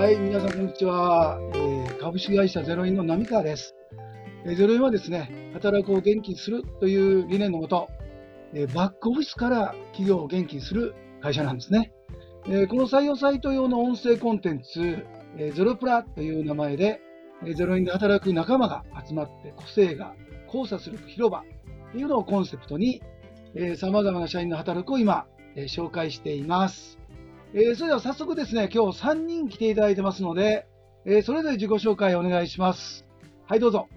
はい、皆さんこんにちは。えー株式会社ゼロインの浪川です。えーゼロインはですね、働くを元気にするという理念のもと、えーバックオフィスから企業を元気にする会社なんですね。えーこの採用サイト用の音声コンテンツ、えーゼロプラという名前で、えーゼロインで働く仲間が集まって個性が交差する広場というのをコンセプトに、さまざまな社員の働くを今、えー紹介しています。えーそれでは早速ですね、今日3人来ていただいてますので、えーそれぞれ自己紹介お願いします。はい、どうぞ。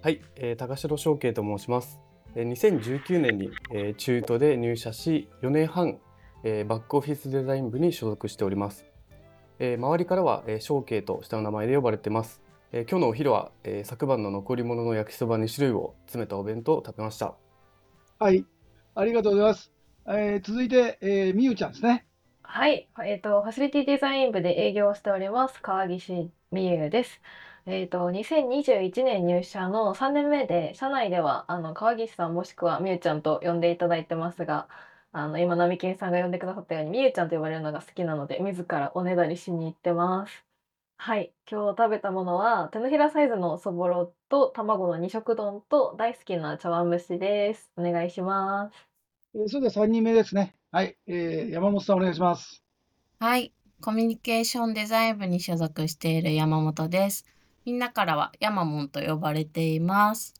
はい、えー高城翔慶と申します。えー2019年に、えー中途で入社し、4年半、えーバックオフィスデザイン部に所属しております。えー周りからは、えー翔慶と下の名前で呼ばれてます。えー今日のお昼は、えー昨晩の残り物の焼きそば2種類を詰めたお弁当を食べました。はい、ありがとうございます。えー続いて、えーみゆちゃんですね。はい、えっと、ファシリティデザイン部で営業をしております、川岸美優です。えっと、2021年入社の3年目で、社内では、あの、川岸さんもしくはみゆちゃんと呼んでいただいてますが、あの、今、並木さんが呼んでくださったように、みゆちゃんと呼ばねるのが好きなので、自らおねだりしに行ってます。はい、今日食べたものは、手のひらサイズのそぼろと卵の二色丼と大好きな茶碗蒸しです。お願いします。えそれでは3人目ですね。はい、えー山本さんお願いします。はい。コミュニケーションデザイン部に所属している山本です。みんなからはヤマモンと呼ばれています。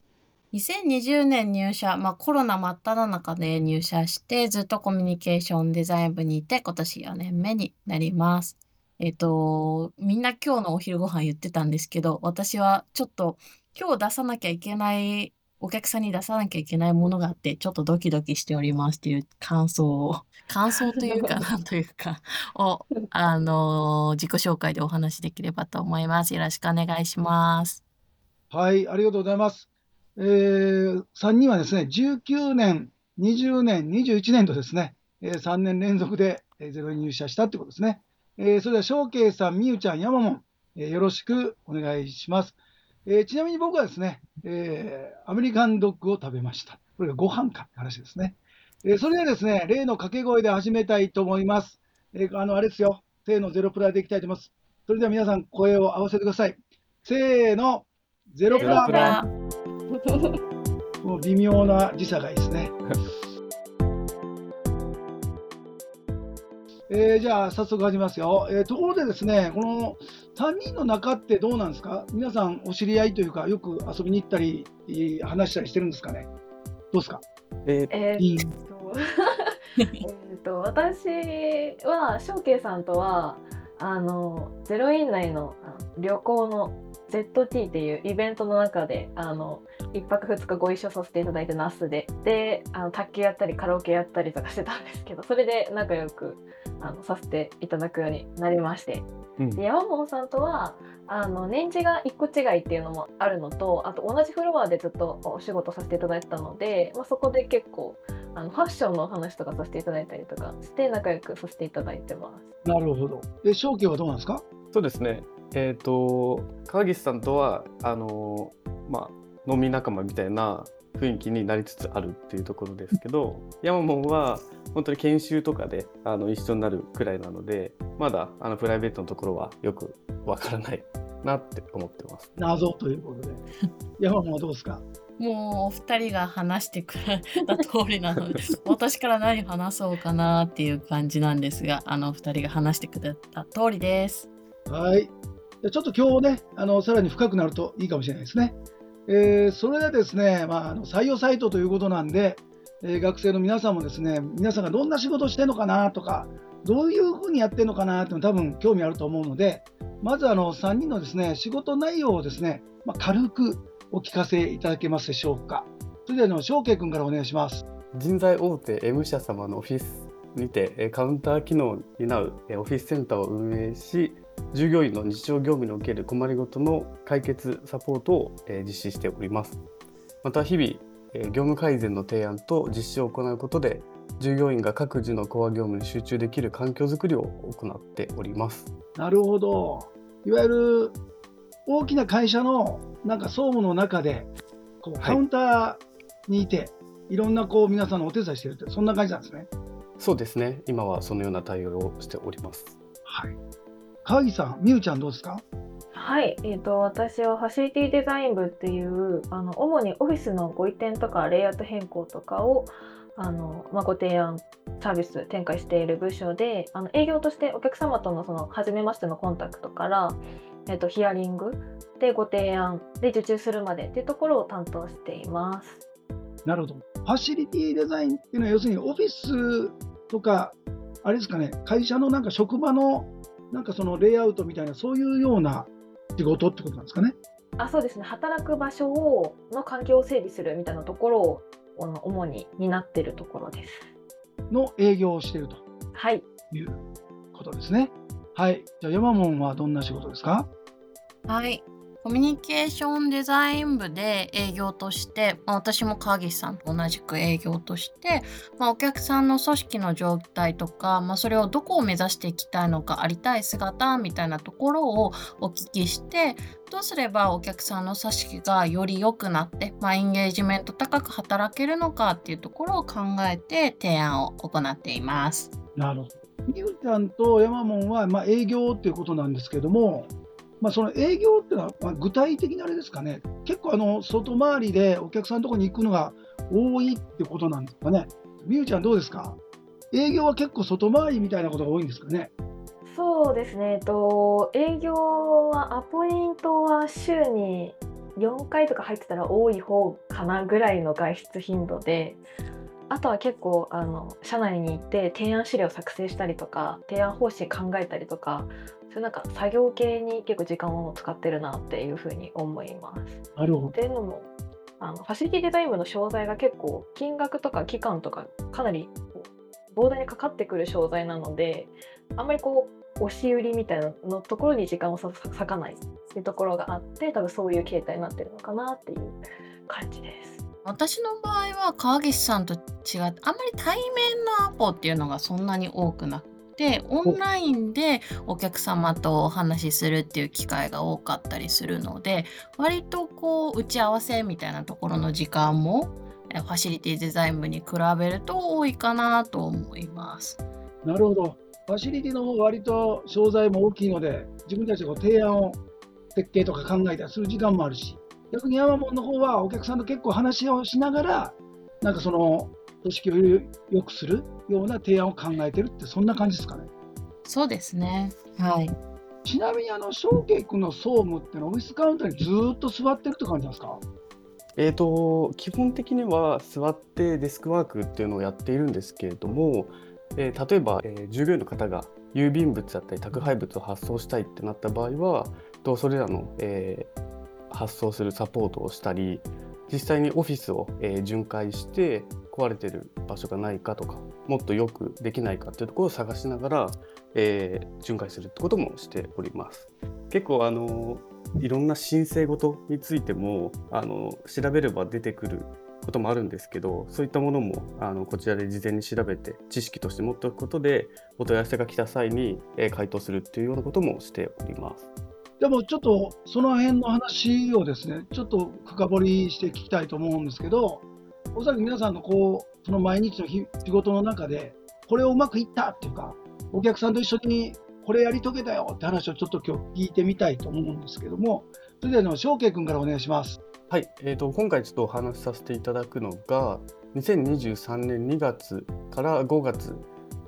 2020年入社、まあコロナ真っ只中で入社してずっとコミュニケーションデザイン部にいて今年4年目になります。えっと、みんな今日のお昼ご飯言ってたんですけど、私はちょっと今日出さなきゃいけないお客さんに出さなきゃいけないものがあって、ちょっとドキドキしておりますっていう感想を、感想というか、なんというか、を、あの自己紹介でお話しできればと思います。よろしくお願いします。はい、ありがとうございます。えー、3人はですね、19年、20年、21年とですね、えー3年連続でえーゼロに入社したってことですね。えーそれでは、翔慶さん、みゆちゃん、山門、えーよろしくお願いします。えーちなみに僕はですね、えーアメリカンドッグを食べました。これがご飯かって話ですね。えーそれではですね、例の掛け声で始めたいと思います。えーあの、あれですよ、せーのゼロプラでいきたいと思います。それでは皆さん、声を合わせてください。せーの、ゼロプラプラ もう微妙な時差がいいですね。えーじゃあ早速始めますよ、えーところでですね、この3人の中ってどうなんですか？皆さんお知り合いというか、よく遊びに行ったり、えー話したりしてるんですかね？どうですか？えーえっとえーっと 私は翔慶さんとはあのゼロイン内のあ旅行の ZT っていうイベントの中であの1泊2日ご一緒させていただいて那須でであの卓球やったりカラオケやったりとかしてたんですけど それで仲良くあのさせていただくようになりましてうんで山本さんとはあの年次が1個違いっていうのもあるのとあと同じフロアでずっとお仕事させていただいてたので、まあ、そこで結構あのファッションのお話とかさせていただいたりとかして仲良くさせていただいてます。なるほど。で、正気はどうなんですか？そうですね。えっ、と川岸さんとはあのーまあ飲み仲間みたいな雰囲気になりつつあるっていうところですけど、ヤマモンは本当に研修とかであの一緒になるくらいなので、まだあのプライベートのところはよくわからないなって思ってます。謎ということで。山本はどうですか？もうお二人が話してくれた通りなので、私から何話そうかなっていう感じなんですが、あの二人が話してくれた通りです。はい。ちょっと今日ね、あのさらに深くなるといいかもしれないですね。えーそれでですね、まあ、あの採用サイトということなんで、えー学生の皆さんもですね、皆さんがどんな仕事をしてるのかなとか、どういうふうにやってるのかなっていうの多分興味あると思うので、まずあの3人のですね、仕事内容をですね、まあ、軽くお聞かせいただけますでしょうか。それではあの、翔慶君からお願いします。人材大手 M 社様のオフィスにてえカウンター機能を担うえオフィスセンターを運営し従業員の日常業務における困りごとの解決サポートをえー実施しておりますまた日々えー業務改善の提案と実施を行うことで従業員が各自のコア業務に集中できる環境づくりを行っておりますなるほど。いわゆる大きな会社のなんか総務の中でこうはいカウンターにいて、い、ろんなこう皆さんのお手伝いしてるってそんな感じなんですね。そうですね今はそのような対応をしておりますはい。川木さん、みゆちゃんどうですか？はい、えー、と私はファシリティデザイン部っていうあの主にオフィスのご移転とかレイアウト変更とかをあの、まあ、ご提案サービス展開している部署であの営業としてお客様とのその初めましてのコンタクトから、えー、とヒアリングでご提案で受注するまでっていうところを担当しています。なるほど。ファシリティデザインっていうのは、要するにオフィスとか、あれですかね、会社のなんか職場のなんかそのレイアウトみたいな、そういうような仕事ってことなんですかね？あそうですね働く場所をの環境を整備するみたいなところを主に担っているところです。の営業をしているとはいいうことですね。はい。じゃあ、山門はどんな仕事ですか？はい。コミュニケーションデザイン部で営業として、まあ、私も川岸さんと同じく営業として、まあ、お客さんの組織の状態とか、まあ、それをどこを目指していきたいのかありたい姿みたいなところをお聞きしてどうすればお客さんの組織がより良くなって、まあ、エンゲージメント高く働けるのかっていうところを考えて提案を行っています。なるほど。みゆちゃんと山門は、まあ、営業っていうことなんですけども、まあ、その営業っていうのは、まあ、具体的なあれですかね、結構あの外回りでお客さんのところに行くのが多いってことなんですかね。みゆちゃん、どうですか？営業は結構外回りみたいなことが多いんですかね？そうですね、えっと、営業はアポイントは週に4回とか入ってたら多い方かなぐらいの外出頻度であとは結構あの社内に行って提案資料作成したりとか提案方針考えたりとかそなんか作業系に結構時間を使ってるなっていうふうに思います。なるほど。っていうのもあのファシリティデザイン部の商材が結構金額とか期間とかかなり膨大にかかってくる商材なのであんまりこう押し売りみたいなのところに時間をさ割かないっていうところがあって多分そういう形態になってるのかなっていう感じです。私の場合は川岸さんと違ってあんまり対面のアポっていうのがそんなに多くなくてオンラインでお客様とお話しするっていう機会が多かったりするので割とこう打ち合わせみたいなところの時間もえファシリティデザイン部に比べると多いかなと思います。なるほど。ファシリティの方が割と商材も大きいので、自分たちでこう提案を設計とか考えたりする時間もあるし、逆にヤマモンの方はお客さんと結構話をしながら、なんかその組織をよくするような提案を考えてるって、そんな感じですかね。そうですね。はい。ちなみに、あの、翔慶君の総務ってのはオフィスカウンターにずーっと座ってるって感じなんですか？えー、と基本的には座ってデスクワークっていうのをやっているんですけれども、えー例えば、えー従業員の方が郵便物だったり宅配物を発送したいってなった場合はとそれらの、えー発送するサポートをしたり実際にオフィスを、えー巡回して壊れてる場所がないかとかもっとよくできないかっていうところを探しながら、えー巡回するってこともしております。結構あのいろんな申請事についてもあの調べれば出てくることもあるんですけどそういったものもあのこちらで事前に調べて知識として持っておくことでお問い合わせが来た際に、え回答するっていうようなこともしております。でもちょっとその辺の話をですね、ちょっと深掘りして聞きたいと思うんですけど、おそらく皆さんのこう、その毎日の日仕事の中で、これをうまくいったっていうか、お客さんと一緒にこれやり遂げたよって話をちょっと今日聞いてみたいと思うんですけども、それでは翔慶君からお願いします。はい、えー、と今回ちょっとお話しさせていただくのが2023年2月から5月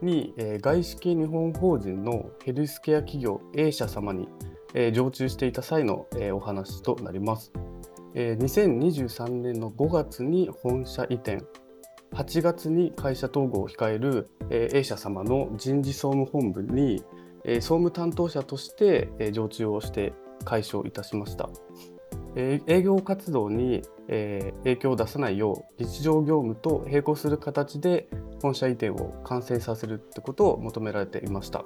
に、えー外資系日本法人のヘルスケア企業 A 社様に、えー常駐していた際の、えーお話となります。えー2023年の5月に本社移転8月に会社統合を控える、えー A 社様の人事総務本部に、えー総務担当者として、えー常駐をして解消いたしました。えー営業活動に、えー影響を出さないよう日常業務と並行する形で本社移転を完成させるってことを求められていました。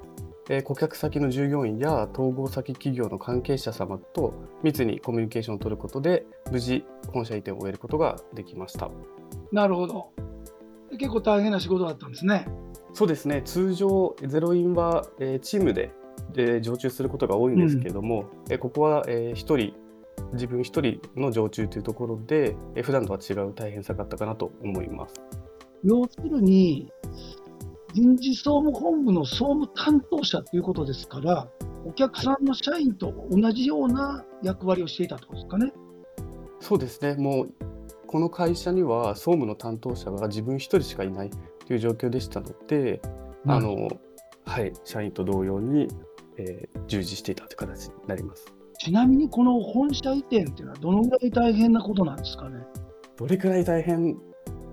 えー顧客先の従業員や統合先企業の関係者様と密にコミュニケーションを取ることで無事本社移転を終えることができました。なるほど。結構大変な仕事だったんですね。そうですね通常ゼロインは、えーチームでで常駐することが多いんですけども、えーここは、えー一人自分一人の常駐というところで、えー普段とは違う大変さがあったかなと思います。要するに、人事総務本部の総務担当者ということですから、お客さんの社員と同じような役割をしていたとですかね。そうですね。もうこの会社には総務の担当者が自分一人しかいないという状況でしたので、うんあのはい、社員と同様に、えー従事していたという形になります。ちなみにこの本社移転っていうのはどのぐらい大変なことなんですかね。どれくらい大変？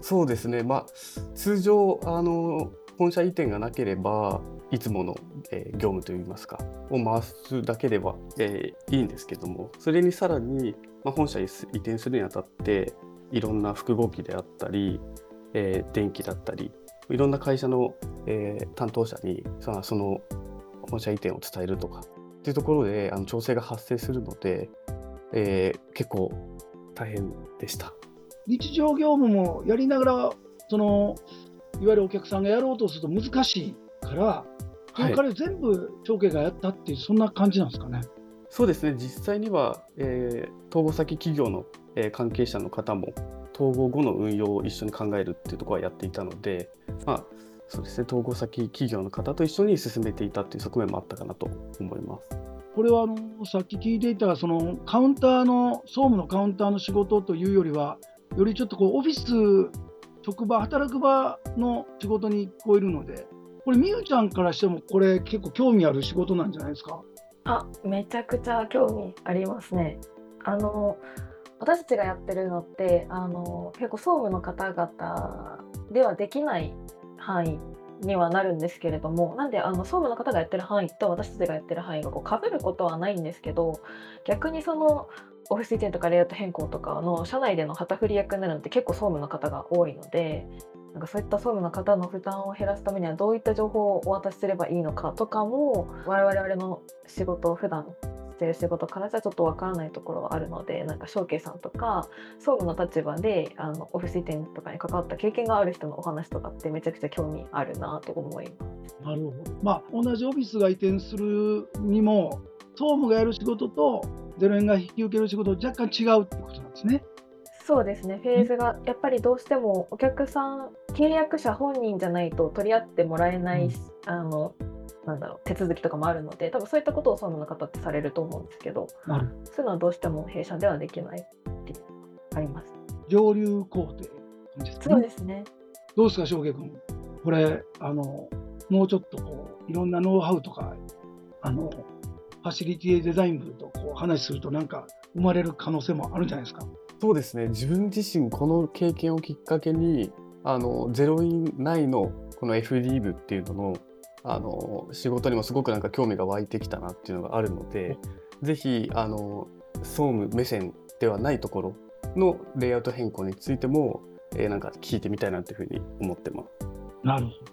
そうですね、まあ、通常あの本社移転がなければいつもの、えー業務といいますかを回すだけでは、えーいいんですけどもそれにさらに、まあ、本社移転するにあたっていろんな複合機であったり、えー電気だったりいろんな会社の、えー担当者にそのその本社移転を伝えるとかっていうところであの調整が発生するので、えー結構大変でした。日常業務もやりながら、そのいわゆるお客さんがやろうとすると難しいから、そはいれから全部長家がやったっていう、そんな感じなんですかね。そうですね実際には、えー統合先企業の、えー関係者の方も統合後の運用を一緒に考えるっていうところはやっていたので、まあ、そうですね統合先企業の方と一緒に進めていたっていう側面もあったかなと思います。これはあのさっき聞いていたそのカウンターの総務のカウンターの仕事というよりは、よりちょっとこうオフィス、職場、働く場の仕事に聞こえるので、これ、みゆちゃんからしても、これ、結構興味ある仕事なんじゃないですか？あ、めちゃくちゃ興味ありますね。あの私たちがやってるのってあの結構総務の方々ではできない範囲にはなるんですけれどもなんであの総務の方がやってる範囲と私たちがやってる範囲がこう被ることはないんですけど逆にそのオフィス移転とかレイアウト変更とかの社内での旗振り役になるのって結構総務の方が多いのでなんかそういった総務の方の負担を減らすためにはどういった情報をお渡しすればいいのかとかも我々の仕事を普段してる仕事からじゃちょっとわからないところはあるのでなんか証券さんとか総務の立場であのオフィス移転とかに関わった経験がある人のお話とかってめちゃくちゃ興味あるなと思います。なるほど。まあ、同じオフィスが移転するにも、総務がやる仕事と、ゼロ円が引き受ける仕事、若干違うってことなんですね。そうですねフェーズがやっぱりどうしてもお客さん契約者本人じゃないと取り合ってもらえない、うんあのなんだろう手続きとかもあるので多分そういったことを総務の方ってされると思うんですけどなるそういうのはどうしても弊社ではできないってあります。上流工程。そうですねどうですか、翔平君。これ、あの、もうちょっとこう、いろんなノウハウとか、あの、ファシリティデザイン部とこう話すると、なんか生まれる可能性もあるんじゃないですか？そうですね自分自身この経験をきっかけにあのゼロイン内のこの FD 部っていうののあの仕事にもすごくなんか興味が湧いてきたなっていうのがあるのでぜひあの総務目線ではないところのレイアウト変更についても、えーなんか聞いてみたいなというふうに思ってます。なるほど。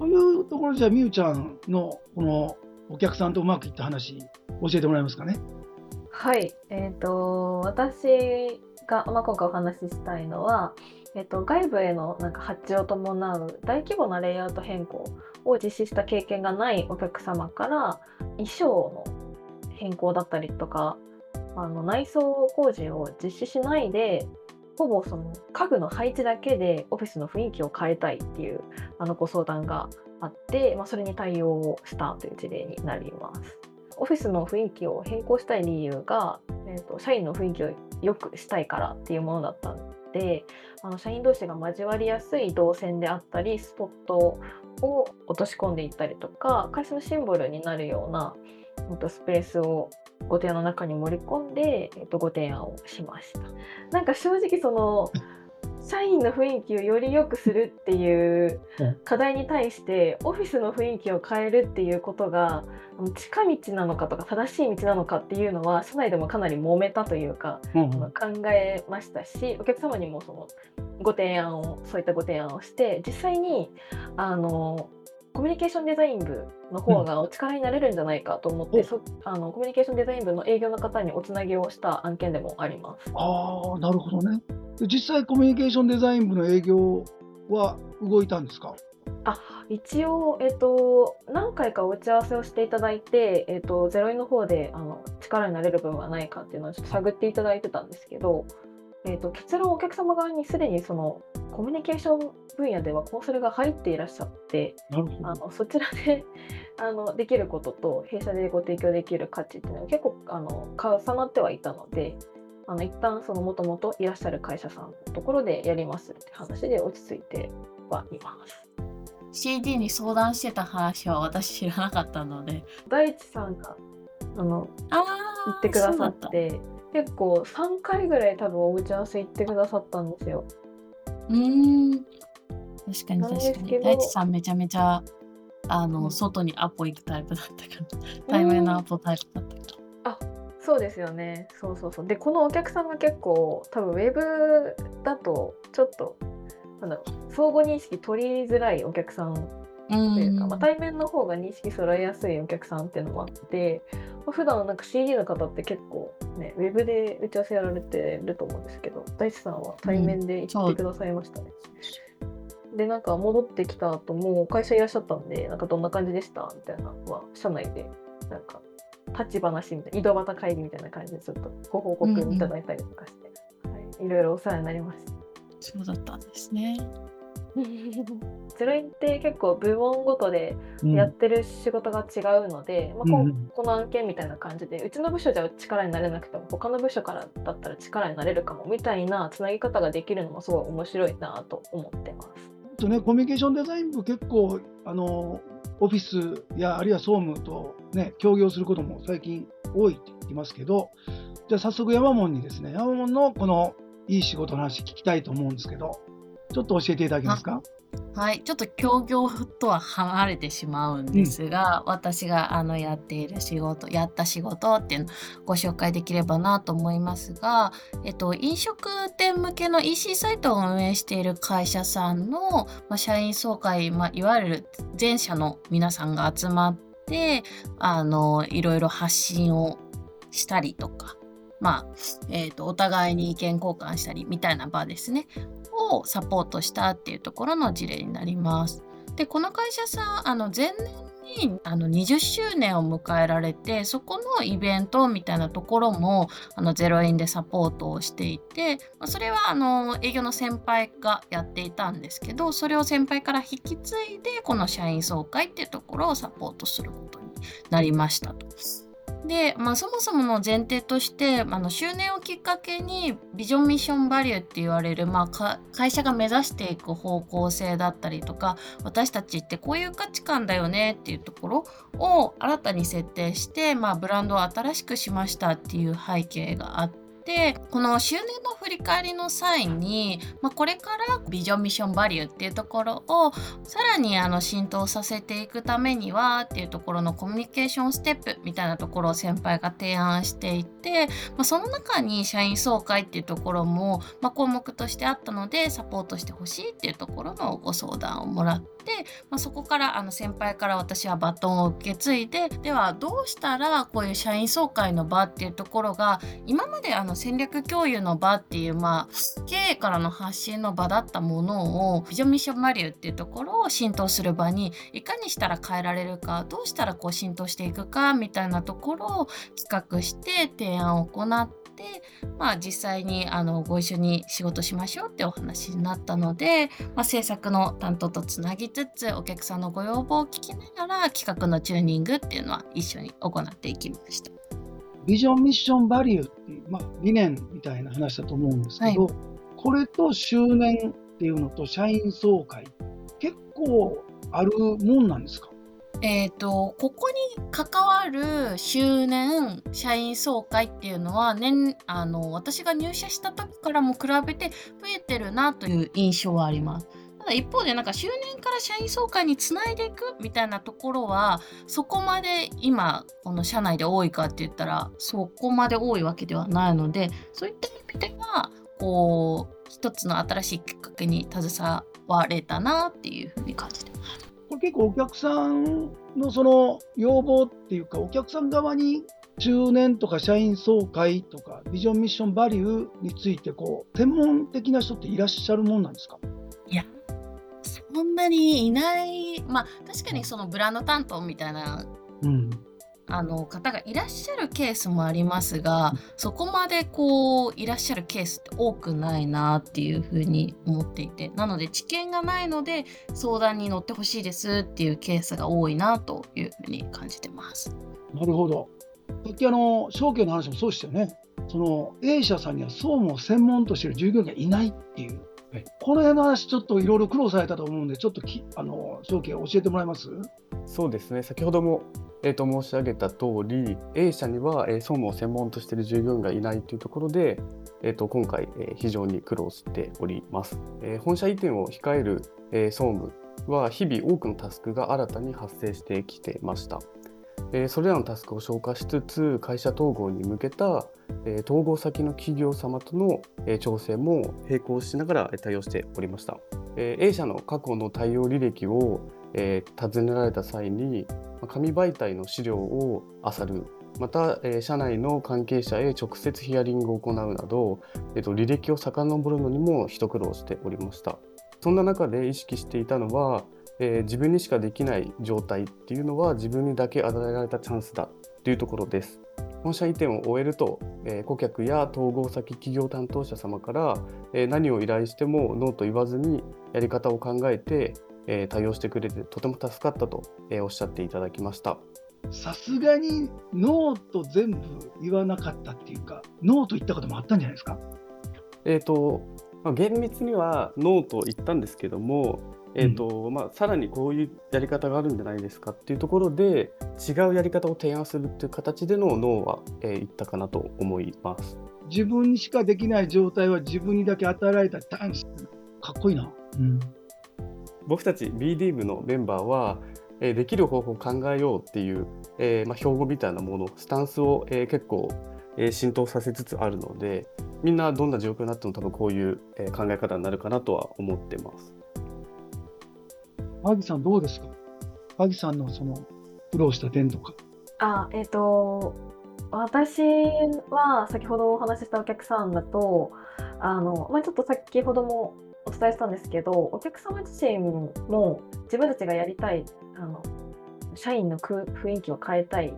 というところじゃあ、みゆちゃんのこのお客さんとうまくいった話、教えてもらえますかね？はい、えっ、と私が、まあ、今回お話ししたいのは、えっと外部へのなんか発注を伴う大規模なレイアウト変更を実施した経験がないお客様から衣装の変更だったりとかあの内装工事を実施しないでほぼその家具の配置だけでオフィスの雰囲気を変えたいっていうあのご相談があって、まあ、それに対応をしたという事例になります。オフィスの雰囲気を変更したい理由が、えー、と社員の雰囲気を良くしたいからっていうものだったのであの社員同士が交わりやすい動線であったりスポットを落とし込んでいったりとか会社のシンボルになるような、えーとスペースをご提案の中に盛り込んで、えー、とご提案をしました。なんか正直その社員の雰囲気をより良くするっていううん課題に対してオフィスの雰囲気を変えるっていうことが近道なのかとか正しい道なのかっていうのは社内でもかなり揉めたというかうん考えましたしお客様にもそのご提案をそういったご提案をして実際にあのコミュニケーションデザイン部の方がお力になれるんじゃないかと思って、うんそあのコミュニケーションデザイン部の営業の方におつなぎをした案件でもあります。ああ、なるほどね。で実際、コミュニケーションデザイン部の営業は動いたんですか？一応、えっと、何回かお打ち合わせをしていただいて、えっと、ゼロインの方であの力になれる部分はないかっていうのをちょっと探っていただいてたんですけどえー、と結論お客様側にすでにそのコミュニケーション分野ではコンサルが入っていらっしゃって。あのそちらで あのできることと弊社でご提供できる価値っていうのは結構あの重なってはいたのであの一旦そのもともといらっしゃる会社さんのところでやりますって話で落ち着いてはいます。CD に相談してた話は私知らなかったので。大地さんがあのああ。言ってくださって結構3回ぐらい多分お打ち合わせ行ってくださったんですよ。うーん。確かに確かに。大地さんめちゃめちゃあの、うん外にアポ行くタイプだったから。対面のアポタイプだったから。そうですよね。そうそうそう。で、このお客さんが結構、多分ウェブだと、ちょっと、なんだろう、相互認識取りづらいお客さんとういうか、んまあ、対面の方が認識揃えやすいお客さんっていうのもあって、まあ、普段なんか CD の方って結構ね、ウェブで打ち合わせやられてると思うんですけど、大地さんは対面で行ってくださいましたね。で、なんか戻ってきた後も会社いらっしゃったんで、なんかどんな感じでしたみたいなのは、社内で、なんか、立ち話みたいな、井戸端会議みたいな感じでちょっとご報告いただいたりとかして、はい、いろいろお世話になりました。そうだったんですね。ゼロインって結構部門ごとでうん。やってる仕事が違うので、まあ、こうんうん。この案件みたいな感じでうちの部署じゃ力になれなくても他の部署からだったら力になれるかもみたいなつなぎ方ができるのもすごい面白いなと思ってます。とね、コミュニケーションデザイン部結構あのオフィスやあるいは総務と、ね、協業することも最近多いって言いますけどじゃあ早速山門にですね山門のこのいい仕事の話聞きたいと思うんですけどちょっと教えていただけますか？はい、ちょっと協業とは離れてしまうんですが、私があのやっている仕事やった仕事っていうのをご紹介できればなと思いますが、えっと、飲食店向けの EC サイトを運営している会社さんの、まあ、社員総会、まあ、いわゆる全社の皆さんが集まってあのいろいろ発信をしたりとか。まあえー、とお互いに意見交換したりみたいな場ですねをサポートしたっていうところの事例になります。でこの会社さんあの前年にあの20周年を迎えられてそこのイベントみたいなところもあのゼロ円でサポートをしていて、それはあの営業の先輩がやっていたんですけどそれを先輩から引き継いでこの社員総会っていうところをサポートすることになりましたと。で、まあ、そもそもの前提としてあの周年をきっかけにビジョンミッションバリューって言われる、まあ、会社が目指していく方向性だったりとか私たちってこういう価値観だよねっていうところを新たに設定して、まあ、ブランドを新しくしましたっていう背景があって。でこの周年の振り返りの際に、まあ、これからビジョンミッションバリューっていうところをさらにあの浸透させていくためにはっていうところのコミュニケーションステップみたいなところを先輩が提案していて、まあ、その中に社員総会っていうところも、まあ、項目としてあったのでサポートしてほしいっていうところのご相談をもらって、まあ、そこからあの先輩から私はバトンを受け継いでではどうしたらこういう社員総会の場っていうところが今まであの戦略共有の場っていう、まあ、経営からの発信の場だったものをビジョンミッションバリューっていうところを浸透する場にいかにしたら変えられるかどうしたらこう浸透していくかみたいなところを企画して提案を行って、まあ、実際にあのご一緒に仕事しましょうってお話になったので、まあ、制作の担当とつなぎつつお客さんのご要望を聞きながら企画のチューニングっていうのは一緒に行っていきました。ビジョンミッションバリューっていう、まあ、理念みたいな話だと思うんですけど、これと周年っていうのと社員総会結構あるもんなんですか？えー、とここに関わる周年社員総会っていうのは年あの私が入社した時からも比べて増えてるなという印象はあります。ただ一方でなんか周年から社員総会につないでいくみたいなところはそこまで今この社内で多いかって言ったらそこまで多いわけではないのでそういった意味ではこう一つの新しいきっかけに携われたなっていうふうに感じてます。これ結構お客さんのその要望っていうかお客さん側に中年とか社員総会とかビジョンミッションバリューについてこう専門的な人っていらっしゃるもんなんですか？そんなにいないまあ確かにそのブランド担当みたいなうんあの方がいらっしゃるケースもありますがそこまでこういらっしゃるケースって多くないなっていうふうに思っていてなので知見がないので相談に乗ってほしいですっていうケースが多いなというふうに感じてます。なるほど。さっきあの証券の話もそうでしたよね。その A 社さんには総務を専門としている従業員がいないっていう、はい。この辺の話、ちょっといろいろ苦労されたと思うんで、ちょっときあの証券教えてもらえます？そうですね。先ほども、えー、と申し上げた通り A 社には、えー総務を専門としている従業員がいないというところで、えー、と今回、えー非常に苦労しております、えー本社移転を控える、えー総務は日々多くのタスクが新たに発生してきてました。えそれらのタスクを消化しつつ会社統合に向けた、え統合先の企業様との、え調整も並行しながら対応しておりました、え A 社の過去の対応履歴を、え尋ねられた際に紙媒体の資料を漁る。また、え社内の関係者へ直接ヒアリングを行うなど、えーと履歴を遡るのにも一苦労しておりました。そんな中で意識していたのはえー自分にしかできない状態っていうのは自分にだけ与えられたチャンスだというところです。本社移転を終えると、えー顧客や統合先企業担当者様から、えー何を依頼してもノーと言わずにやり方を考えて、えー対応してくれてとても助かったと、えーおっしゃっていただきました。さすがにノーと全部言わなかったっていうか、ノーと言ったこともあったんじゃないですか？えーとまあ、厳密にはノーと言ったんですけども、えーとまあ、さらにこういうやり方があるんじゃないですかっていうところで違うやり方を提案するっていう形でのノーは、えー言ったかなと思います。自分にしかできない状態は自分にだけ与えられたチャンス。かっこいいな。うん。僕たち BD 部のメンバーは、えーできる方法を考えようっていう、えーまあ、標語みたいなものスタンスを、えー結構、えー浸透させつつあるのでみんなどんな状況になっても多分こういう、えー考え方になるかなとは思ってます。マギさんどうですか？マギさんのその苦労した点とか。あ、えっ、と、私は先ほどお話ししたお客さんだと、あの、まあ、ちょっと先ほどもお伝えしたんですけど、お客様自身も自分たちがやりたい、あの、社員の雰囲気を変えたい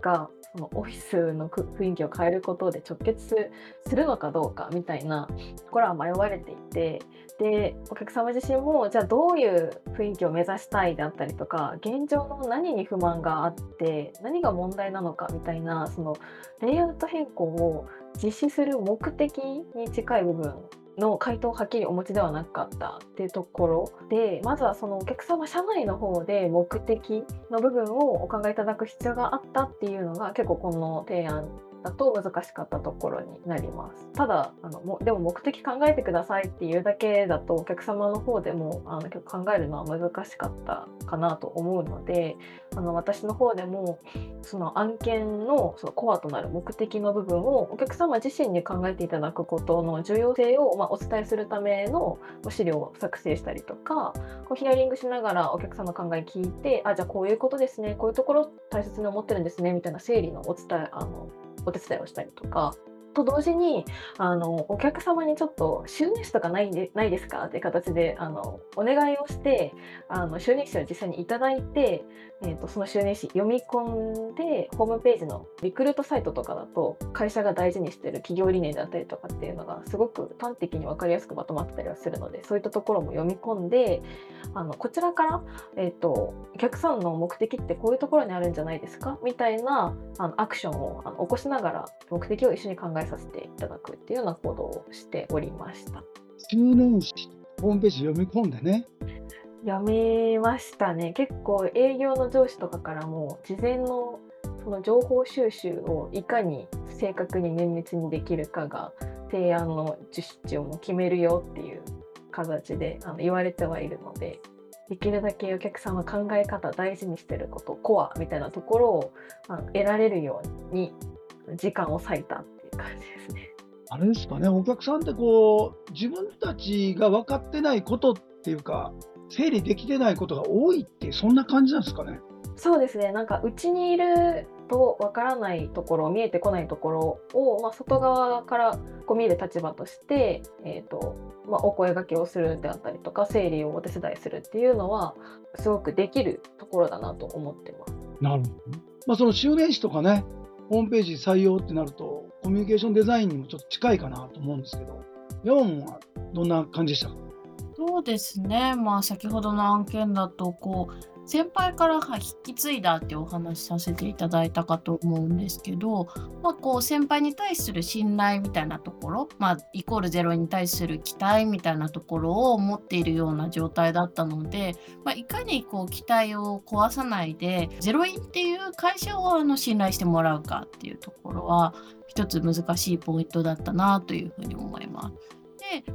が、そのオフィスの雰囲気を変えることで直結するのかどうかみたいなところは迷われていて、でお客様自身もじゃあどういう雰囲気を目指したいであったりとか現状の何に不満があって何が問題なのかみたいなそのレイアウト変更を実施する目的に近い部分の回答をはっきりお持ちではなかったっていうところでまずはそのお客様社内の方で目的の部分をお考えいただく必要があったっていうのが結構この提案だと難しかったところになります。ただあのもでも目的考えてくださいっていうだけだとお客様の方でもあの考えるのは難しかったかなと思うのであの私の方でもその案件のそのコアとなる目的の部分をお客様自身に考えていただくことの重要性を、まあ、お伝えするための資料を作成したりとかこうヒアリングしながらお客さんの考え聞いてあじゃあこういうことですねこういうところ大切に思ってるんですねみたいな整理のお伝えあのお手伝いをしたりとか。と同時にあのお客様にちょっで収入誌とかないんでないですかって形であのお願いをしてあの収入誌を実際にいただいて、えー、とその収入誌読み込んでホームページのリクルートサイトとかだと会社が大事にしてる企業理念だったりとかっていうのがすごく端的に分かりやすくまとまったりはするのでそういったところも読み込んであのこちらから、えー、とお客さんの目的ってこういうところにあるんじゃないですかみたいなあのアクションをあの起こしながら目的を一緒に考えさせていただくっていうような行動をしておりました。収年誌、ホームページ読み込んでね。読みましたね結構営業の上司とかからも事前のその情報収集をいかに正確に綿密にできるかが提案の実施をも決めるよっていう形であの言われてはいるのでできるだけお客さんの考え方大事にしてることコアみたいなところをあの得られるように時間を割いたっ感じですね。あれですかね、お客さんってこう、自分たちが分かってないことっていうか、整理できてないことが多いって、そんな感じなんですかね。そうですねなんかうちにいるとわからないところ見えてこないところを、まあ、外側からこう見る立場として、えーとまあ、お声掛けをするであったりとか整理をお手伝いするっていうのはすごくできるところだなと思ってます。なるほど。まあ、その周年誌とかね、ホームページ採用ってなると、コミュニケーションデザインにもちょっと近いかなと思うんですけど、ヤモンはどんな感じでしたか？そうですね。まあ先ほどの案件だとこう先輩から引き継いだってお話しさせていただいたかと思うんですけど、まあ、こう先輩に対する信頼みたいなところ、まあ、イコールゼロに対する期待みたいなところを持っているような状態だったので、まあ、いかにこう期待を壊さないでゼロインっていう会社をあの信頼してもらうかっていうところは一つ難しいポイントだったなというふうに思います。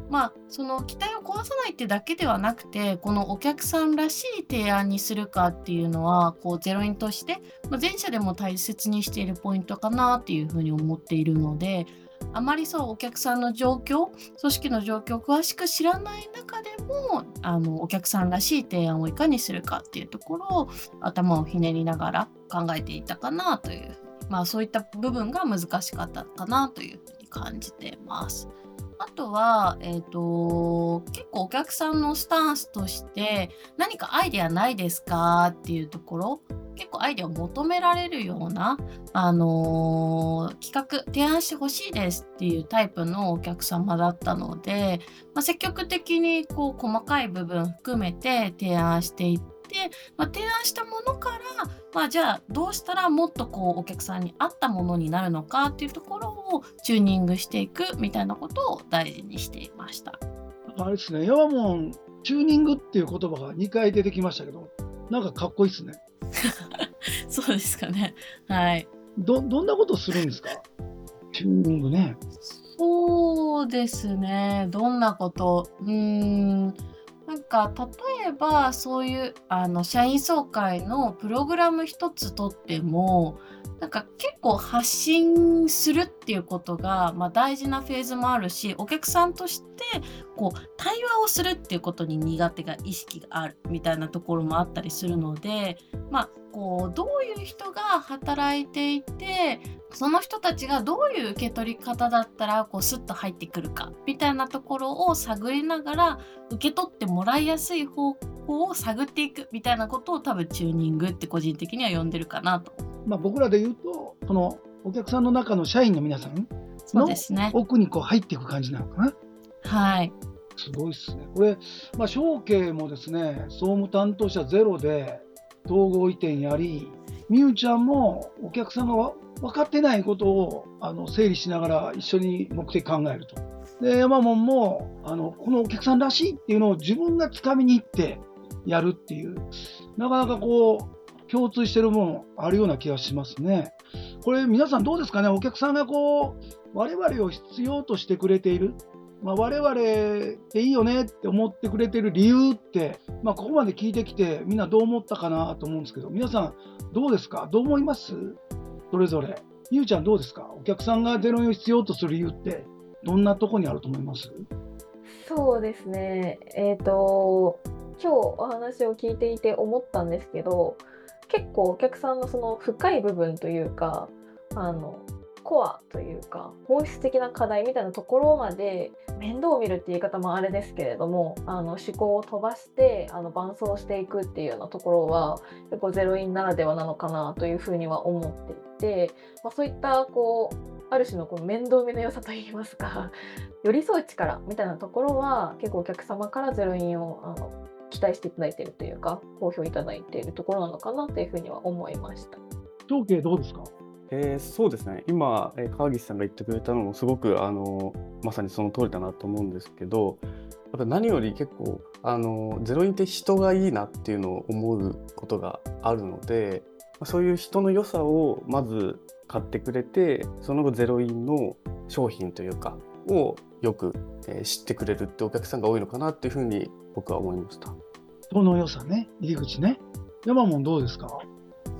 まあその期待を壊さないってだけではなくてこのお客さんらしい提案にするかっていうのはこうゼロインとして、まあ、前者でも大切にしているポイントかなっていうふうに思っているのであまりそうお客さんの状況組織の状況を詳しく知らない中でもあのお客さんらしい提案をいかにするかっていうところを頭をひねりながら考えていたかなというまあそういった部分が難しかったかなというふうに感じてます。あとは、えっ、ー、と、結構お客さんのスタンスとして、何かアイデアないですかっていうところ、結構アイデアを求められるような、あのー、企画、提案してほしいですっていうタイプのお客様だったので、まあ、積極的にこう細かい部分含めて提案していって、まあ、提案したものから、まあ、じゃあどうしたらもっとこうお客さんに合ったものになるのかっていうところをチューニングしていくみたいなことを大事にしていました。あれですね、ヤマモン、チューニングっていう言葉が2回出てきましたけど、なんかかっこいいですね。そうですかね。はい。ど、どんなことするんですか？チューニングね。そうですね。どんなこと？うん。なんか例えばそういうあの社員総会のプログラム一つとってもなんか結構発信するっていうことが、まあ、大事なフェーズもあるしお客さんとしてこう対話をするっていうことに苦手が意識があるみたいなところもあったりするので、まあ、こうどういう人が働いていてその人たちがどういう受け取り方だったらこうスッと入ってくるかみたいなところを探りながら受け取ってもらいやすい方向を探っていくみたいなことを多分チューニングって個人的には呼んでるかなと。まあ、僕らで言うとそのお客さんの中の社員の皆さんの奥にこう入っていく感じなのかな。はい。すごいですね。これ、まあ、承継もですね、総務担当者ゼロで統合移転やり、みゆちゃんもお客さんが分かってないことをあの整理しながら一緒に目的考えると。で、山門もあのこのお客さんらしいっていうのを自分がつかみに行ってやるっていう、なかなかこう、共通してるものあるような気がしますね。これ皆さんどうですかね？お客さんがこう、我々を必要としてくれている。まあ、我々でいいよねって思ってくれてる理由って、まあ、ここまで聞いてきてみんなどう思ったかなと思うんですけど皆さんどうですか？どう思います？それぞれ。ゆうちゃんどうですか？お客さんがゼロを必要とする理由ってどんなとこにあると思います？そうですね。えっ、ー、と今日お話を聞いていて思ったんですけど結構お客さんのその深い部分というかあのコアというか本質的な課題みたいなところまで面倒を見るって言い方もあれですけれどもあの思考を飛ばしてあの伴走していくっていうようなところは結構ゼロインならではなのかなというふうには思っていて、まあ、そういったこうある種のこの面倒見の良さといいますか寄り添う力みたいなところは結構お客様からゼロインをあの期待していただいているというか好評いただいているところなのかなというふうには思いました。統計どうですか？えー、そうですね今、えー、川岸さんが言ってくれたのもすごくあのまさにその通りだなと思うんですけどやっぱ何より結構あのゼロインって人がいいなっていうのを思うことがあるのでそういう人の良さをまず買ってくれてその後ゼロインの商品というかをよく、えー、知ってくれるってお客さんが多いのかなっていうふうに僕は思いました。人の良さね入り口ね山門どうですか？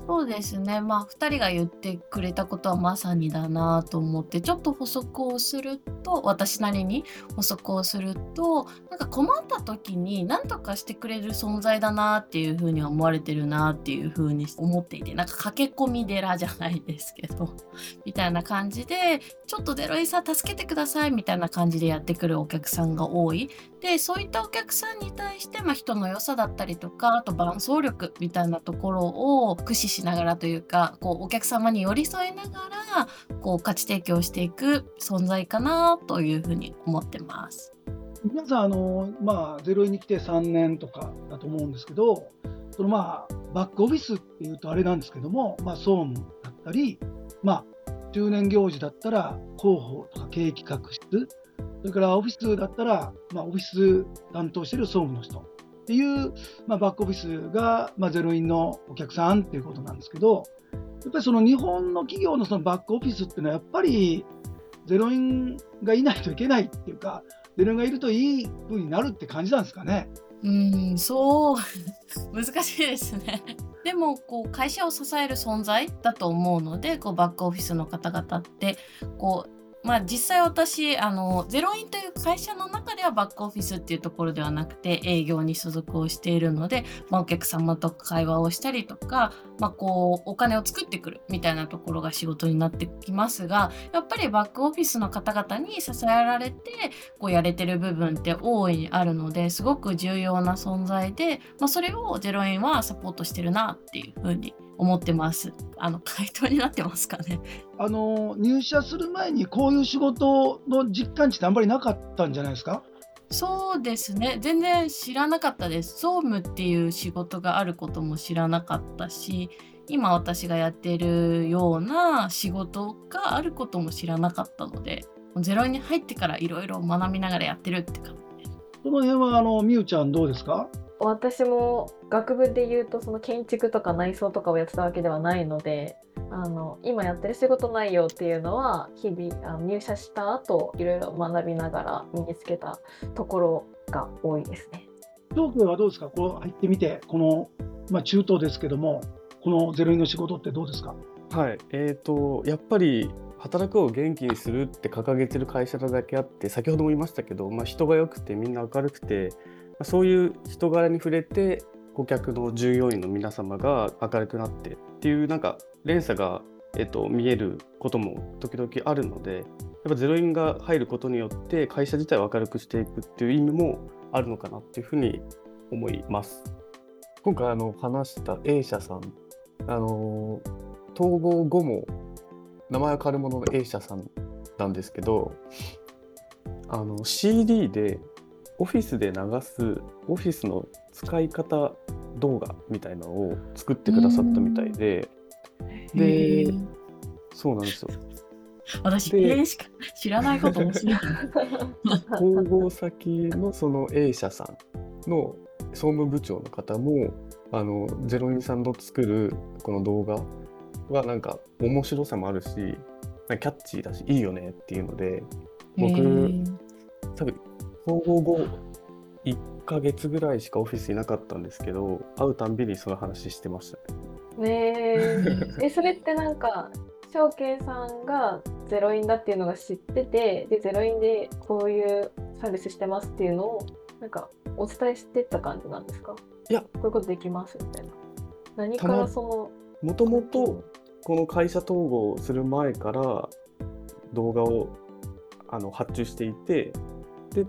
そうですね。まあ、2人が言ってくれたことはまさにだなと思って、ちょっと補足をすると、私なりに補足をすると、なんか困った時に何とかしてくれる存在だなっていうふうに思われてるなっていうふうに思っていて、なんか駆け込み寺じゃないですけど、みたいな感じで、ちょっとデロイさん助けてくださいみたいな感じでやってくるお客さんが多い。で、そういったお客さんに対して、まあ、人の良さだったりとか、あと伴走力みたいなところを駆使しながらというかこうお客様に寄り添いながらこう価値提供していく存在かなというふうに思ってます。皆さん、あのまあ、ゼロイに来て3年とかだと思うんですけど、そのまあ、バックオフィスっていうとあれなんですけど。も、まあ、総務だったり、まあ、周年行事だったら広報とか経営企画室、それからオフィスだったら、まあ、オフィス担当してる総務の人っていう、まあ、バックオフィスが、まあ、ゼロインのお客さんっていうことなんですけど、やっぱりその日本の企業のそのバックオフィスっていうのは、やっぱりゼロインがいないといけないっていうか、ゼロインがいるといい風になるって感じなんですかね。うんそう難しいですね。でもこう会社を支える存在だと思うのでこうバックオフィスの方々ってこうまあ実際私あのゼロインという会社の中ではバックオフィスっていうところではなくて営業に所属をしているので、まあ、お客様と会話をしたりとか、まあ、こうお金を作ってくるみたいなところが仕事になってきますがやっぱりバックオフィスの方々に支えられてこうやれてる部分って大いにあるのですごく重要な存在で、まあ、それをゼロ円はサポートしてるなっていうふうに思ってます。あの回答になってますかね。あの入社する前にこういう仕事の実感値ってあんまりなかったんじゃないですか？そうですね。全然知らなかったです。総務っていう仕事があることも知らなかったし今私がやってるような仕事があることも知らなかったのでゼロに入ってからいろいろ学びながらやってるって感じです。その辺はあのみゆちゃんどうですか？私も学部で言うとその建築とか内装とかをやってたわけではないのであの今やってる仕事内容っていうのは日々あの入社した後いろいろ学びながら身につけたところが多いですね。東京はどうですか？こう入ってみてこの、まあ、中東ですけどもこのゼロインの仕事ってどうですか？はい、えーと、やっぱり働くを元気にするって掲げてる会社なだけあって先ほども言いましたけど、まあ、人が良くてみんな明るくて、まあ、そういう人柄に触れて顧客の従業員の皆様が明るくなってっていうなんか連鎖が、えっと、見えることも時々あるのでやっぱゼロインが入ることによって会社自体を明るくしていくっていう意味もあるのかなっていうふうに思います。今回あの話した A 社さんあの統合後も名前は変わるものの A 社さんなんですけどあの CD でオフィスで流すオフィスの使い方動画みたいなのを作ってくださったみたいで。でそうなんですよ。私で A しか知らないこともしない。統合先のその A 社さんの総務部長の方もあのゼロインさんの作るこの動画はなんか面白さもあるしキャッチーだしいいよねっていうので僕多分統合後1ヶ月ぐらいしかオフィスいなかったんですけど会うたんびにその話してましたね。ねえ。えそれってなんか証券さんがゼロインだっていうのが知っててでゼロインでこういうサービスしてますっていうのをなんかお伝えしてった感じなんですか？いや。こういうことできますみたいな。何からそのもともとこの会社統合する前から動画をあの発注していてで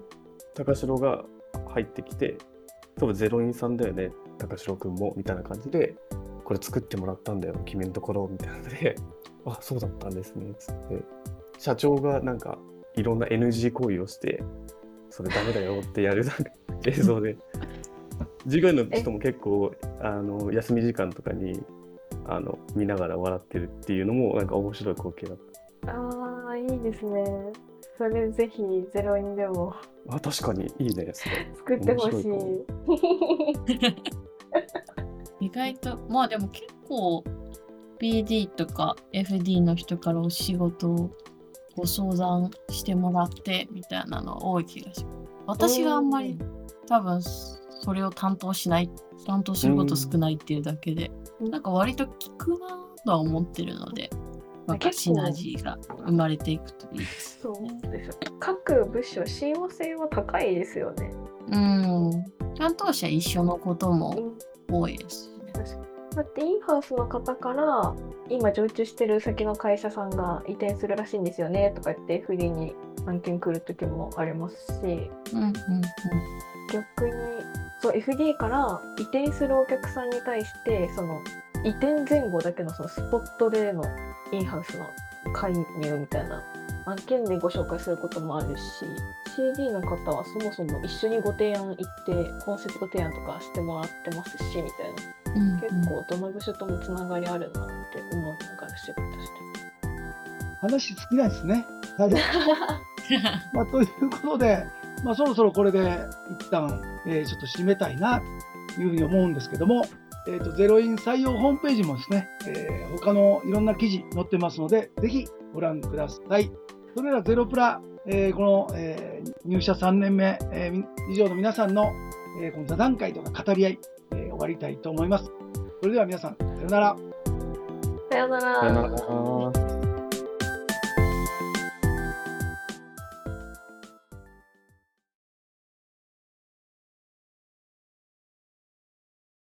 高城が入ってきて多分ゼロインさんだよね高城君もみたいな感じでこれ作ってもらったんだよ君のところみたいなので あそうだったんですねつって。社長がなんかいろんな NG 行為をしてそれダメだよってやる映像で。従業員の人も結構あの休み時間とかにあの見ながら笑ってるっていうのもなんか面白い光景だった。ああいいですね。それぜひゼロインでもたあ確かにいいね。それ作ってほしい。面意外とまあでも結構 BD とか FD の人からお仕事をご相談してもらってみたいなのは多い気がします。私があんまり多分それを担当しない担当すること少ないっていうだけで、うん。なんか割と効くなとは思ってるので、なんか結構シナジーが生まれていくといいです。そうですよ各部署親和性は高いですよねうん。担当者一緒のことも多いです。だってインハウスの方から今常駐してる先の会社さんが移転するらしいんですよねとか言ってフリーに案件来る時もありますしうんうんうん。逆にそう FD から移転するお客さんに対してその移転前後だけのそのスポットでのインハウスの介入みたいな案件でご紹介することもあるし CD の方はそもそも一緒にご提案行ってコンセプト提案とかしてもらってますしみたいな結構どの部署ともつながりあるなって思いながら仕事して話好きなんですね。はい。まあ、ということで、まあ、そろそろこれで一旦、えーちょっと締めたいなというふうに思うんですけども、えーと、ゼロイン採用ホームページもですね、えー他のいろんな記事載ってますので、ぜひご覧ください。それではゼロプラ、えーこの、えー入社3年目、え以上の皆さんの、えーこの座談会とか語り合い、えー終わりたいと思います。それでは皆さん、さようなら。さようならさよなら。